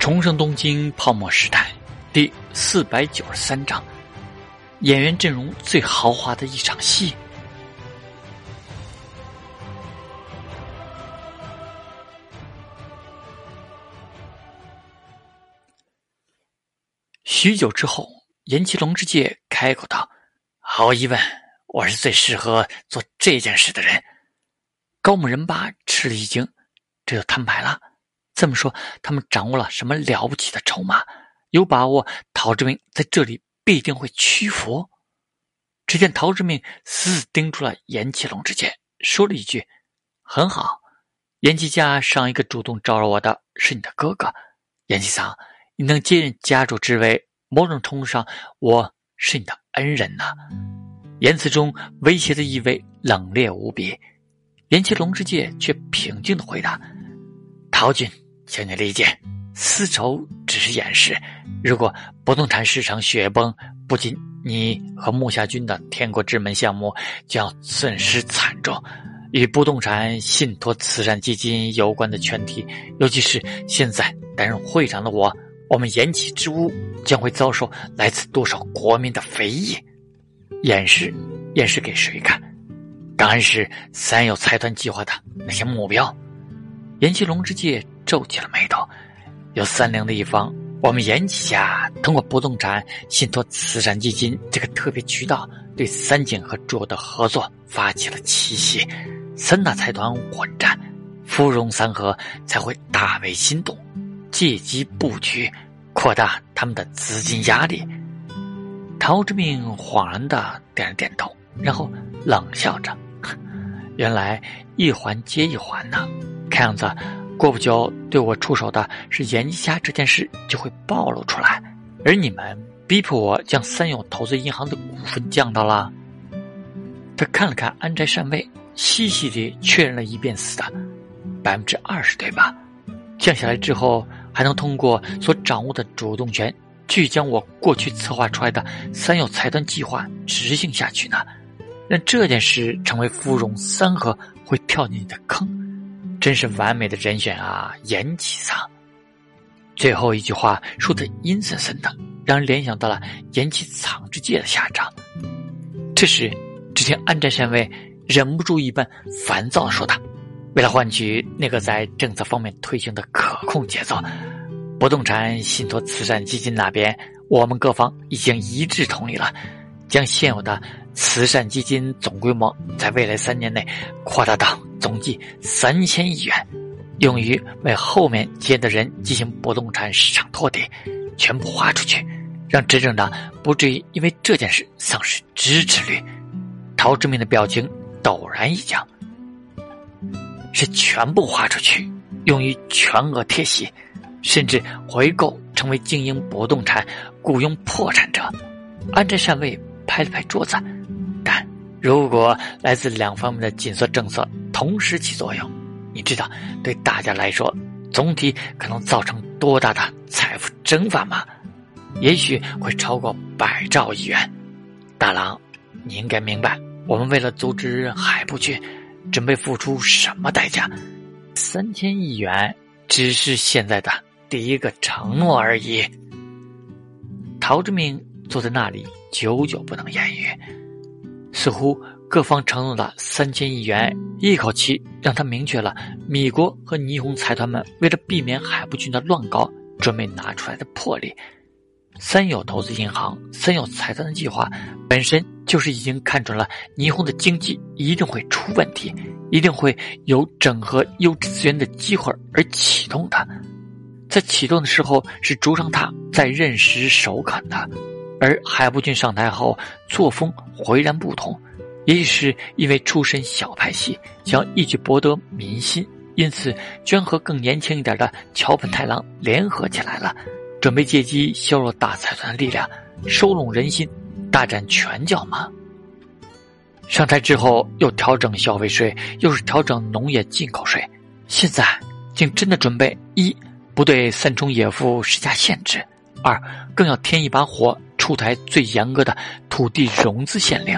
重生东京泡沫时代第四百九十三章，演员阵容最豪华的一场戏。许久之后，岩崎龙之介开口道：“毫无疑问，我是最适合做这件事的人。”高木仁八吃了一惊，这就摊牌了。这么说，他们掌握了什么了不起的筹码？有把握陶志明在这里必定会屈服？只见陶志明死死盯住了严启龙之剑，说了一句：“很好，严启家上一个主动招惹我的是你的哥哥，严启桑，你能接任家主之位，某种程度上我是你的恩人呐。”言辞中威胁的意味冷冽无比，严启龙之介却平静的回答：“陶军。”请你理解，丝绸只是掩饰。如果不动产市场雪崩，不仅你和木下君的天国之门项目将损失惨重，与不动产信托慈善基金有关的全体，尤其是现在担任会长的我，我们延启之屋将会遭受来自多少国民的非议。掩饰，掩饰给谁看？当然是三有财团计划的那些目标。延启龙之介。皱起了眉头，有三菱的一方，我们延吉家通过不动产信托慈善基金这个特别渠道，对三井和卓的合作发起了奇袭。三大财团混战，芙蓉三河才会大为心动，借机布局，扩大他们的资金压力。陶志明恍然的点了点头，然后冷笑着：“原来一环接一环呢，看样子。”过不久，对我出手的是严家这件事就会暴露出来，而你们逼迫我将三友投资银行的股份降到了。他看了看安斋善卫，细细的确认了一遍似的，百分之二十对吧？降下来之后，还能通过所掌握的主动权，去将我过去策划出来的三友财团计划执行下去呢？让这件事成为芙蓉三河会跳进你的坑。真是完美的人选啊，严启桑。最后一句话说的阴森森的，让人联想到了严启藏之界的下场。这时，只听安宅善卫忍不住一般烦躁的说道：“为了换取那个在政策方面推行的可控节奏，不动产信托慈善基金那边，我们各方已经一致同意了，将现有的。”慈善基金总规模在未来三年内扩大到总计三千亿元，用于为后面接的人进行不动产市场托底，全部花出去，让执政党不至于因为这件事丧失支持率。陶志明的表情陡然一僵，是全部花出去，用于全额贴息，甚至回购成为经营不动产雇佣破产者。安贞善卫拍了拍桌子。如果来自两方面的紧缩政策同时起作用，你知道对大家来说总体可能造成多大的财富蒸发吗？也许会超过百兆亿元。大郎，你应该明白，我们为了阻止海部军，准备付出什么代价？三千亿元只是现在的第一个承诺而已。陶志明坐在那里，久久不能言语。似乎各方承诺的三千亿元，一口气让他明确了米国和霓虹财团们为了避免海部军的乱搞，准备拿出来的魄力。三友投资银行、三友财团的计划，本身就是已经看准了霓虹的经济一定会出问题，一定会有整合优质资源的机会而启动的。在启动的时候，是竹上他在任时首肯的。而海部俊上台后作风浑然不同，也许是因为出身小派系，想一举博得民心，因此居和更年轻一点的桥本太郎联合起来了，准备借机削弱大财团的力量，收拢人心，大展拳脚嘛。上台之后又调整消费税，又是调整农业进口税，现在竟真的准备一不对三重野夫施加限制，二更要添一把火。出台最严格的土地融资限令，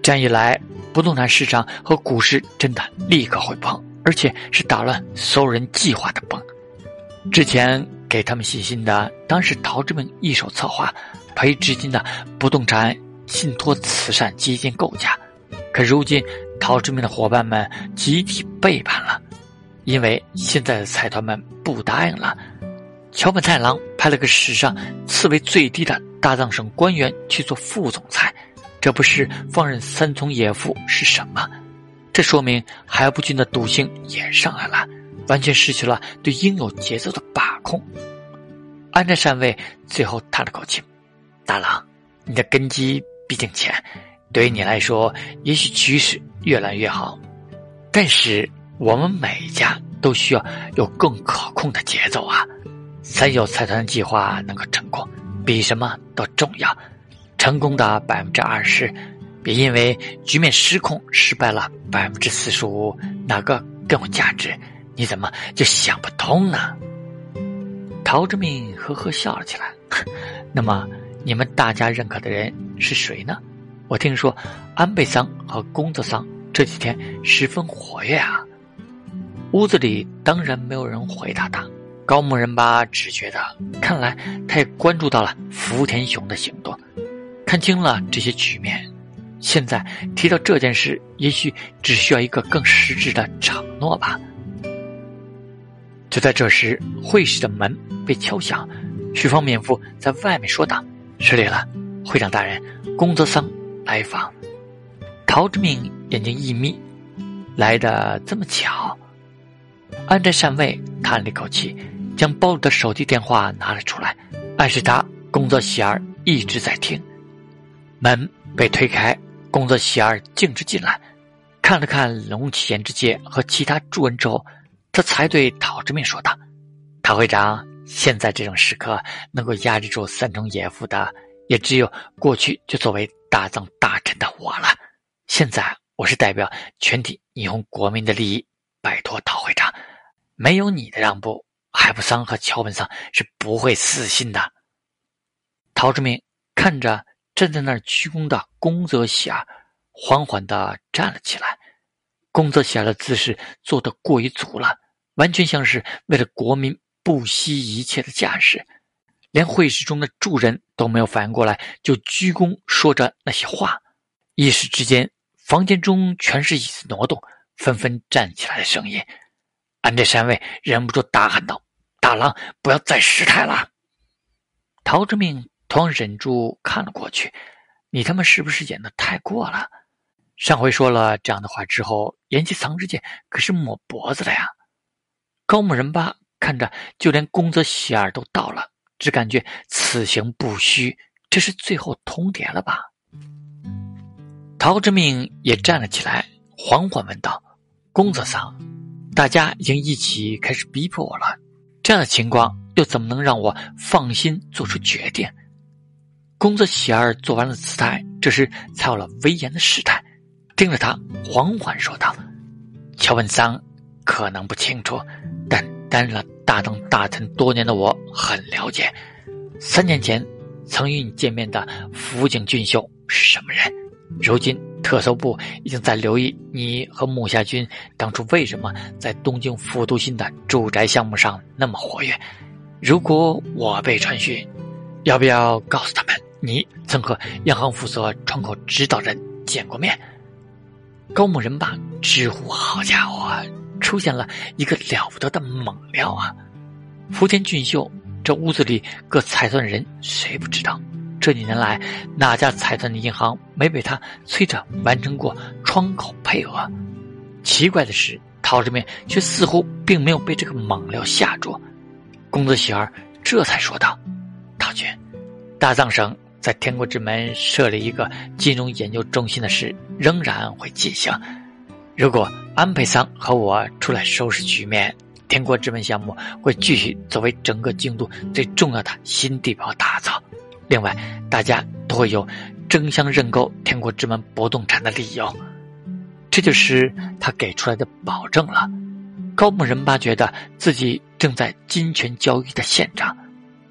这样一来，不动产市场和股市真的立刻会崩，而且是打乱所有人计划的崩。之前给他们信心的，当时陶志明一手策划培植金的不动产信托慈善基金构架。可如今，陶志明的伙伴们集体背叛了，因为现在的财团们不答应了。桥本太郎派了个史上次为最低的大藏省官员去做副总裁，这不是放任三从野夫是什么？这说明海部君的赌性也上来了，完全失去了对应有节奏的把控。安斋善卫最后叹了口气：“大郎，你的根基毕竟浅，对于你来说，也许局势越来越好。但是我们每一家都需要有更可控的节奏啊！三有财团计划能够成功，比什么都重要。成功的百分之二十。”别因为局面失控失败了百分之四十五，哪个更有价值？你怎么就想不通呢？陶志敏呵呵笑了起来。那么你们大家认可的人是谁呢？我听说安倍桑和宫泽桑这几天十分活跃啊。屋子里当然没有人回答他。高木人吧只觉得，看来他也关注到了福田雄的行动，看清了这些局面。现在提到这件事，也许只需要一个更实质的承诺吧。就在这时，会室的门被敲响，徐方免夫在外面说道：“失礼了，会长大人，宫泽桑来访。”陶之命眼睛一眯，来的这么巧。安斋善卫叹了一口气，将包里的手机电话拿了出来，暗示他工作喜儿一直在听。门被推开。工作喜儿径直进来，看了看龙崎言之介和其他诸人之后，他才对陶之命说道：“陶会长，现在这种时刻，能够压制住三重野夫的，也只有过去就作为大藏大臣的我了。现在我是代表全体霓虹国民的利益，拜托陶会长，没有你的让步，海部桑和桥本桑是不会死心的。”陶志明看着。站在那儿鞠躬的宫泽喜儿缓缓的站了起来。宫泽喜儿的姿势做得过于足了，完全像是为了国民不惜一切的架势。连会室中的众人都没有反应过来，就鞠躬说着那些话。一时之间，房间中全是椅子挪动，纷纷站起来的声音。安这三位忍不住大喊道：“大郎，不要再失态了！”陶之命。同样忍住看了过去，你他妈是不是演的太过了？上回说了这样的话之后，延吉藏之介可是抹脖子了呀。高木人吧看着，就连宫泽喜儿都到了，只感觉此行不虚，这是最后通牒了吧？陶之命也站了起来，缓缓问道：“宫泽桑，大家已经一起开始逼迫我了，这样的情况又怎么能让我放心做出决定？”宫泽喜儿做完了姿态，这时才有了威严的试探，盯着他缓缓说道：“乔本桑可能不清楚，但担任了大当大臣多年的我很了解。三年前曾与你见面的福井俊秀是什么人？如今特搜部已经在留意你和木下君当初为什么在东京复都新的住宅项目上那么活跃。如果我被传讯，要不要告诉他们？”你曾和央行负责窗口指导人见过面？高木人吧直呼：“好家伙，出现了一个了不得的猛料啊！”福田俊秀，这屋子里各财团人谁不知道？这几年来，哪家财团的银行没被他催着完成过窗口配额？奇怪的是，陶志明却似乎并没有被这个猛料吓住。公子喜儿这才说道：“陶君，大藏省。”在天国之门设立一个金融研究中心的事仍然会进行。如果安倍桑和我出来收拾局面，天国之门项目会继续作为整个京都最重要的新地标打造。另外，大家都会有争相认购天国之门不动产的理由。这就是他给出来的保证了。高木仁八觉得自己正在金钱交易的现场。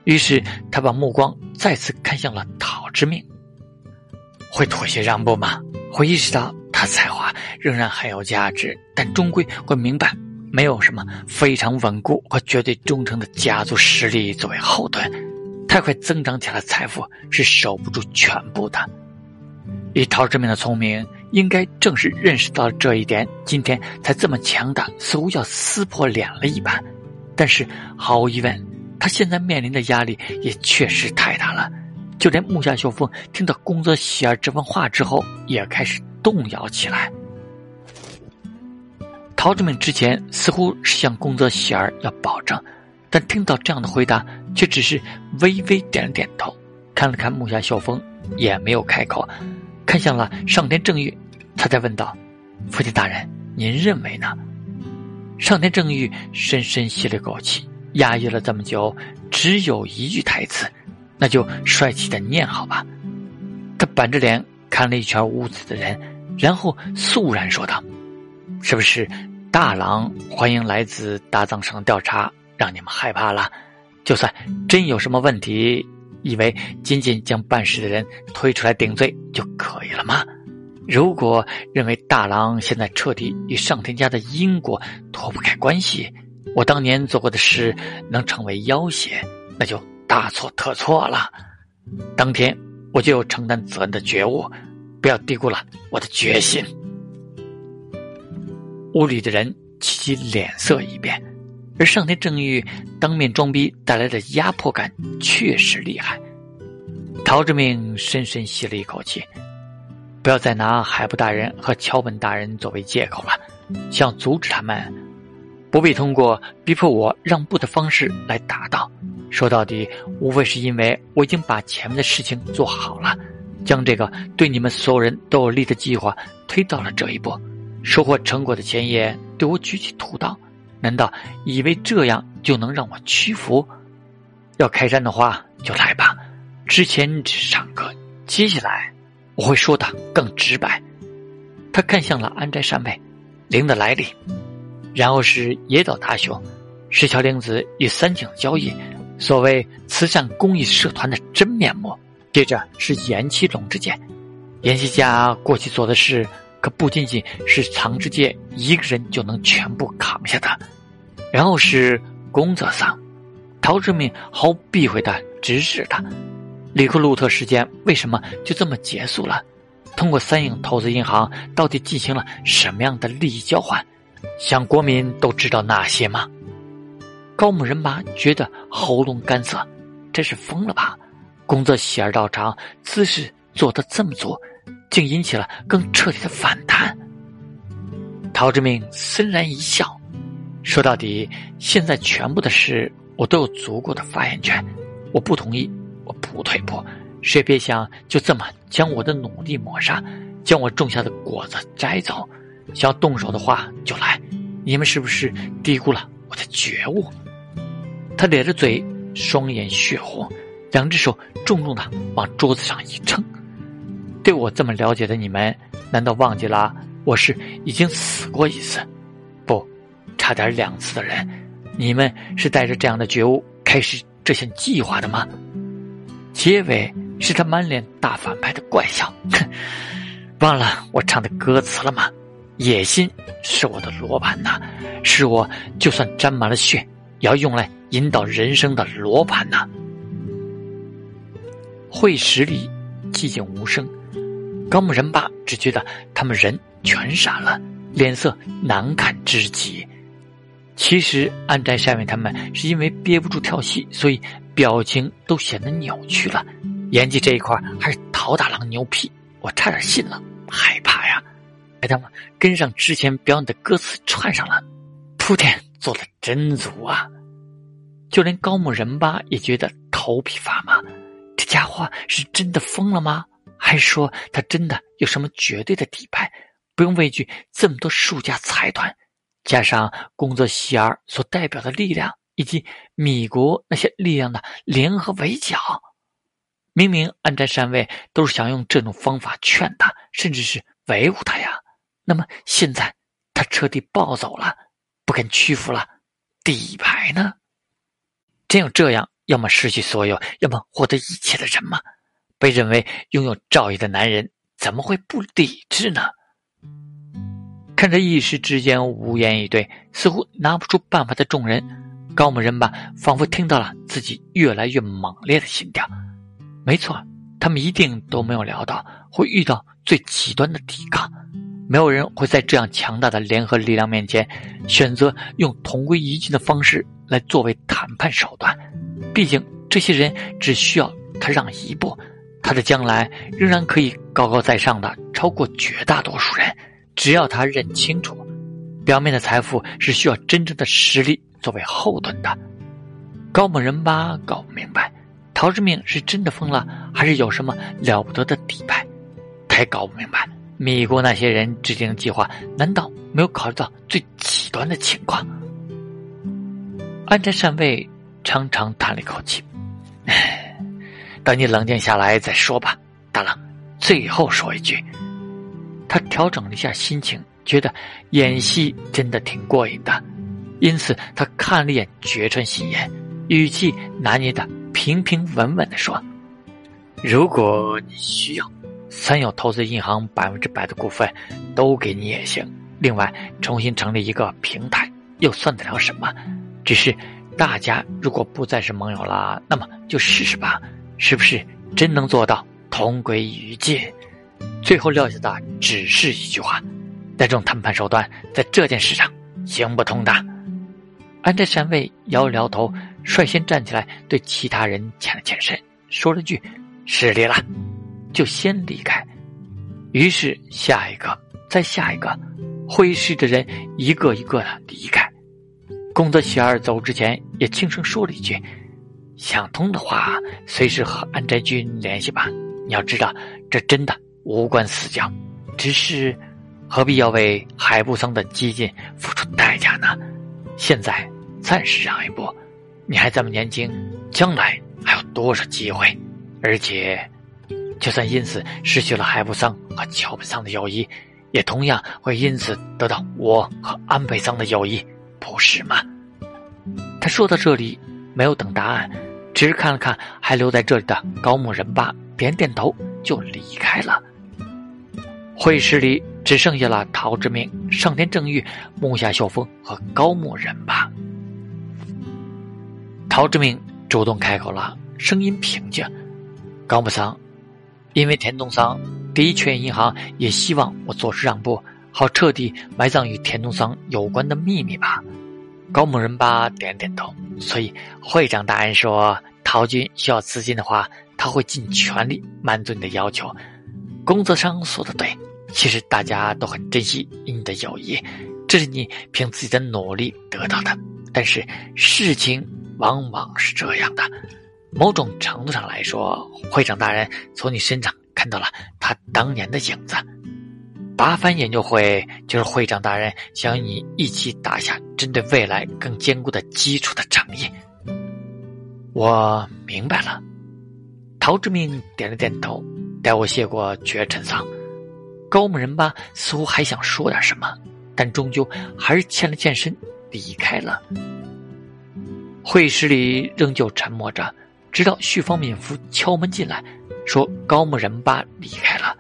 于是他把目光再次看向了陶之命，会妥协让步吗？会意识到他才华仍然很有价值，但终归会明白没有什么非常稳固和绝对忠诚的家族实力作为后盾，太快增长起来的财富是守不住全部的。以陶志明的聪明，应该正是认识到了这一点，今天才这么强大，似乎要撕破脸了一般。但是毫无疑问，他现在面临的压力也确实太大了。就连木下秀峰听到宫泽喜儿这番话之后，也开始动摇起来。陶志明之前似乎是向宫泽喜儿要保证，但听到这样的回答，却只是微微点了点头，看了看木下秀峰，也没有开口，看向了上天正玉，他在问道：“父亲大人，您认为呢？”上天正玉深深吸了口气，压抑了这么久，只有一句台词。那就帅气的念好吧。他板着脸看了一圈屋子的人，然后肃然说道：“是不是大郎欢迎来自大藏省的调查，让你们害怕了？就算真有什么问题，以为仅仅将办事的人推出来顶罪就可以了吗？如果认为大郎现在彻底与上天家的因果脱不开关系，我当年做过的事能成为要挟，那就……”大错特错了！当天我就有承担责任的觉悟，不要低估了我的决心。屋里的人齐齐脸色一变，而上天正欲当面装逼带来的压迫感确实厉害。陶志明深深吸了一口气，不要再拿海部大人和桥本大人作为借口了，想阻止他们，不必通过逼迫我让步的方式来达到。说到底，无非是因为我已经把前面的事情做好了，将这个对你们所有人都有利的计划推到了这一步，收获成果的前夜对我举起屠刀，难道以为这样就能让我屈服？要开战的话就来吧，之前只是唱歌，接下来我会说的更直白。他看向了安斋山卫，灵的来历，然后是野岛大雄，石桥玲子与三井交易。所谓慈善公益社团的真面目，接着是岩崎龙之介，岩崎家过去做的事可不仅仅是藏之介一个人就能全部扛下的。然后是宫泽桑，陶志明毫不避讳的直视他。里克路特事件为什么就这么结束了？通过三影投资银行到底进行了什么样的利益交换？想国民都知道那些吗？高木仁八觉得喉咙干涩，这是疯了吧？工作喜儿到场，姿势做得这么足，竟引起了更彻底的反弹。陶志明森然一笑，说：“到底，现在全部的事我都有足够的发言权。我不同意，我不退步。谁也别想就这么将我的努力抹杀，将我种下的果子摘走。想要动手的话就来。你们是不是低估了我的觉悟？”他咧着嘴，双眼血红，两只手重重的往桌子上一撑。对我这么了解的你们，难道忘记了我是已经死过一次，差点两次的人？你们是带着这样的觉悟开始这项计划的吗？结尾是他满脸大反派的怪笑，哼，忘了我唱的歌词了吗？野心是我的罗盘呐，是我就算沾满了血。也要用来引导人生的罗盘呐！会室里寂静无声，高木仁八只觉得他们人全傻了，脸色难看之极。其实安斋山卫他们是因为憋不住跳戏，所以表情都显得扭曲了。演技这一块还是陶大郎牛皮，我差点信了，害怕呀！哎他们跟上之前表演的歌词串上了，铺垫。做的真足啊！就连高木仁八也觉得头皮发麻。这家伙是真的疯了吗？还是说他真的有什么绝对的底牌，不用畏惧这么多数家财团，加上工作希儿所代表的力量，以及米国那些力量的联合围剿？明明安斋山卫都是想用这种方法劝他，甚至是维护他呀。那么现在他彻底暴走了。不肯屈服了，底牌呢？真有这样要么失去所有，要么获得一切的人吗？被认为拥有赵毅的男人怎么会不理智呢？看着一时之间无言以对，似乎拿不出办法的众人，高木人吧仿佛听到了自己越来越猛烈的心跳。没错，他们一定都没有料到会遇到最极端的抵抗，没有人会在这样强大的联合力量面前选择用同归于尽的方式来作为谈判手段。毕竟，这些人只需要他让一步，他的将来仍然可以高高在上的超过绝大多数人。只要他认清楚，表面的财富是需要真正的实力作为后盾的。高某人吧搞不明白，陶志明是真的疯了，还是有什么了不得的底牌？他也搞不明白，米国那些人制定计划，难道没有考虑到最极端的情况？安斋善卫长长叹了一口气：“等你冷静下来再说吧，大郎。最后说一句。”他调整了一下心情，觉得演戏真的挺过瘾的，因此他看了一眼绝川信彦，语气拿捏的平平稳稳的说：“如果你需要，三友投资银行百分之百的股份都给你也行。另外，重新成立一个平台又算得了什么？只是大家如果不再是盟友了，那么就试试吧，是不是真能做到同归于尽？”最后撂下的只是一句话：“那种谈判手段在这件事上行不通的。”安斋山卫摇了摇头，率先站起来，对其他人欠了欠身，说了句：“失礼了。”就先离开。于是下一个，再下一个，会议室的人一个一个的离开。宫泽喜二走之前也轻声说了一句：“想通的话，随时和安斋君联系吧。你要知道，这真的。”无关死角，只是何必要为海部桑的激进付出代价呢？现在暂时让一步，你还这么年轻，将来还有多少机会？而且，就算因此失去了海部桑和桥北桑的友谊，也同样会因此得到我和安倍桑的友谊，不是吗？他说到这里，没有等答案，只是看了看还留在这里的高木人吧，点点头就离开了。会议室里只剩下了陶之明、上田正玉、木下秀峰和高木人吧。陶之明主动开口了，声音平静：“高木桑，因为田东桑的确银行也希望我做出让步，好彻底埋葬与田东桑有关的秘密吧。”高木人吧点点头。所以会长大人说，陶军需要资金的话，他会尽全力满足你的要求。工作上说的对，其实大家都很珍惜你的友谊，这是你凭自己的努力得到的。但是事情往往是这样的，某种程度上来说，会长大人从你身上看到了他当年的影子。八番研究会就是会长大人想与你一起打下针对未来更坚固的基础的诚意。我明白了，陶志明点了点头。待我谢过绝尘桑，高木人吧似乎还想说点什么，但终究还是欠了欠身离开了。会议室里仍旧沉默着，直到旭方敏夫敲门进来，说高木人吧离开了，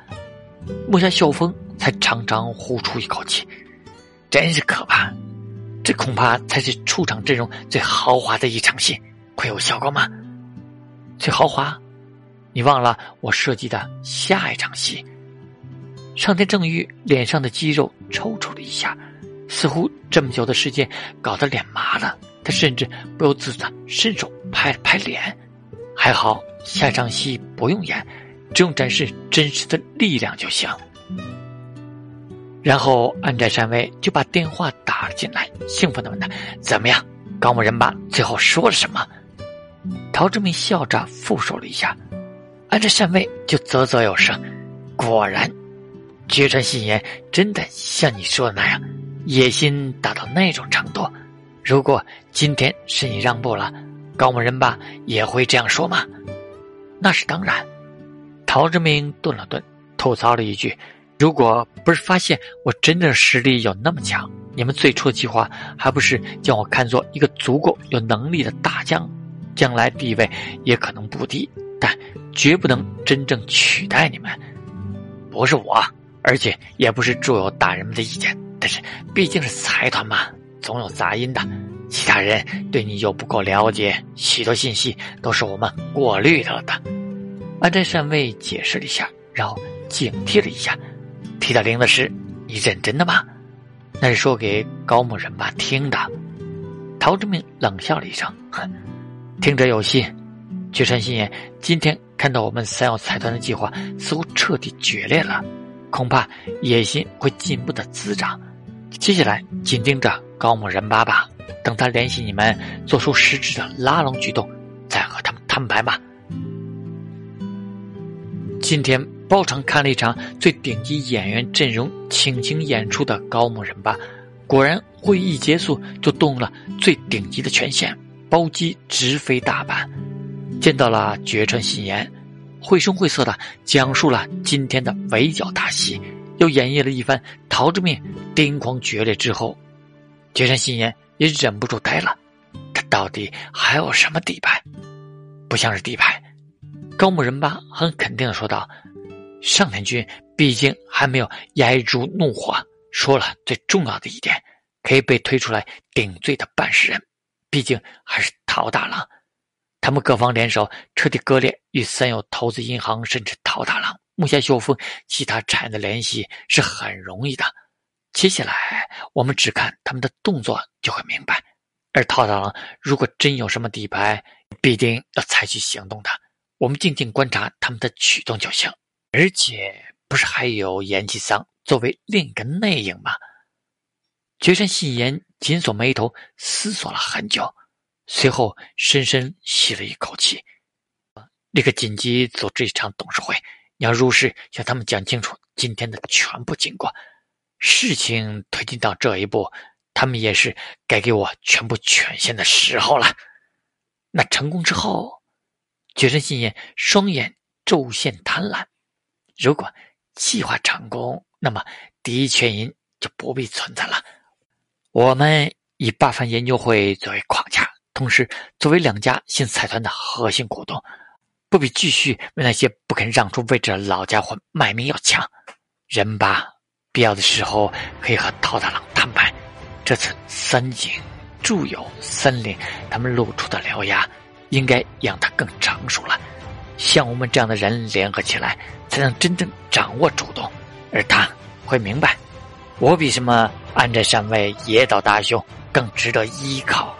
木下秀峰才长长呼出一口气，真是可怕，这恐怕才是出场阵容最豪华的一场戏，会有效果吗？最豪华？你忘了我设计的下一场戏？上天正玉脸上的肌肉抽搐了一下，似乎这么久的时间搞得脸麻了。他甚至不由自主的伸手拍了拍脸。还好下场戏不用演，只用展示真实的力量就行。然后安宅山威就把电话打了进来，兴奋的问他：“怎么样？高木人马最后说了什么？”陶志明笑着复述了一下。安宅善卫就啧啧有声，果然，绝尘信言真的像你说的那样，野心达到那种程度。如果今天是你让步了，高木人吧也会这样说吗？那是当然。陶志明顿了顿，吐槽了一句：“如果不是发现我真正实力有那么强，你们最初的计划还不是将我看作一个足够有能力的大将，将来地位也可能不低。”但绝不能真正取代你们，不是我，而且也不是诸友大人们的意见，但是毕竟是财团嘛，总有杂音的。其他人对你又不够了解，许多信息都是我们过滤了的。安斋善卫解释了一下，然后警惕了一下，提到灵的事，你认真的吗？那是说给高木人吧听的。陶志明冷笑了一声，哼，听者有心。绝川信也今天看到我们三耀财团的计划似乎彻底决裂了，恐怕野心会进一步的滋长。接下来紧盯着高木人吧吧，等他联系你们，做出实质的拉拢举动，再和他们摊牌吧。今天包场看了一场最顶级演员阵容倾情演出的高木人吧，果然会议结束就动了最顶级的权限，包机直飞大阪，见到了绝川信言，绘声绘色的讲述了今天的围剿大戏，又演绎了一番陶之命癫狂决裂之后，绝川信言也忍不住呆了，他到底还有什么底牌？不像是底牌。高木人八很肯定的说道：“上田君毕竟还没有压住怒火，说了最重要的一点，可以被推出来顶罪的办事人，毕竟还是陶大郎。他们各方联手，彻底割裂与三友投资银行，甚至桃大郎、木下秀夫其他产业的联系是很容易的。接下来我们只看他们的动作就会明白。而桃大郎如果真有什么底牌，必定要采取行动的。”我们静静观察他们的举动就行，而且不是还有岩崎桑作为另一个内应吗？绝山信言紧锁眉头，思索了很久，随后深深吸了一口气，立刻紧急组织一场董事会，要如实向他们讲清楚今天的全部经过。事情推进到这一步，他们也是该给我全部权限的时候了。那成功之后。绝尘信念双眼骤现贪婪。如果计划成功，那么第一权银就不必存在了。我们以八方研究会作为框架，同时作为两家新财团的核心股东，不必继续为那些不肯让出位置的老家伙卖命要强人吧。必要的时候可以和陶大郎摊牌。这次三井、住友、森林他们露出的獠牙。应该让他更成熟了，像我们这样的人联合起来，才能真正掌握主动，而他会明白，我比什么安宅山位野岛大雄更值得依靠。